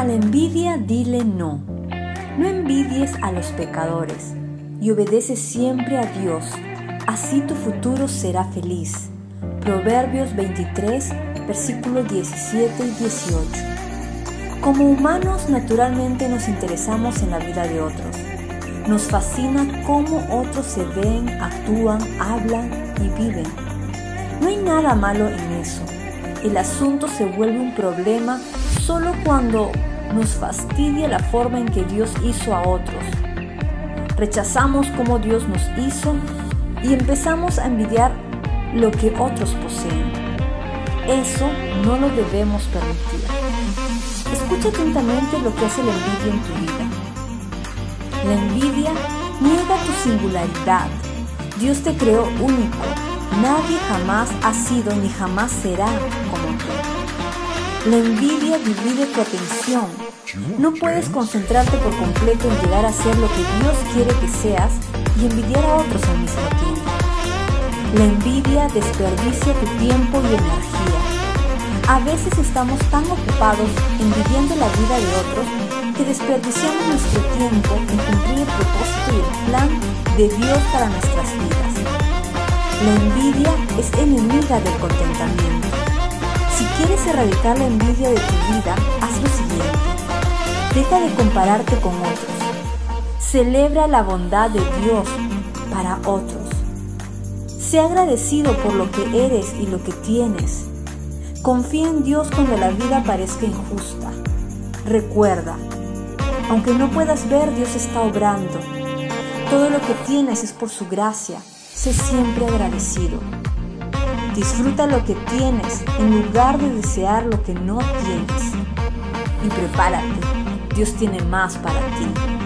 A la envidia dile no. No envidies a los pecadores y obedece siempre a Dios. Así tu futuro será feliz. Proverbios 23, versículos 17 y 18. Como humanos naturalmente nos interesamos en la vida de otros. Nos fascina cómo otros se ven, actúan, hablan y viven. No hay nada malo en eso. El asunto se vuelve un problema solo cuando nos fastidia la forma en que Dios hizo a otros. Rechazamos cómo Dios nos hizo y empezamos a envidiar lo que otros poseen. Eso no lo debemos permitir. Escucha atentamente lo que hace la envidia en tu vida. La envidia niega tu singularidad. Dios te creó único. Nadie jamás ha sido ni jamás será como tú. La envidia divide tu atención. No puedes concentrarte por completo en llegar a ser lo que Dios quiere que seas y envidiar a otros al mismo tiempo. La envidia desperdicia tu tiempo y energía. A veces estamos tan ocupados envidiando la vida de otros que desperdiciamos nuestro tiempo en cumplir el propósito y el plan de Dios para nuestras vidas. La envidia es enemiga del contentamiento. Quieres erradicar la envidia de tu vida, haz lo siguiente. Deja de compararte con otros. Celebra la bondad de Dios para otros. Sé agradecido por lo que eres y lo que tienes. Confía en Dios cuando la vida parezca injusta. Recuerda, aunque no puedas ver, Dios está obrando. Todo lo que tienes es por su gracia. Sé siempre agradecido. Disfruta lo que tienes en lugar de desear lo que no tienes. Y prepárate, Dios tiene más para ti.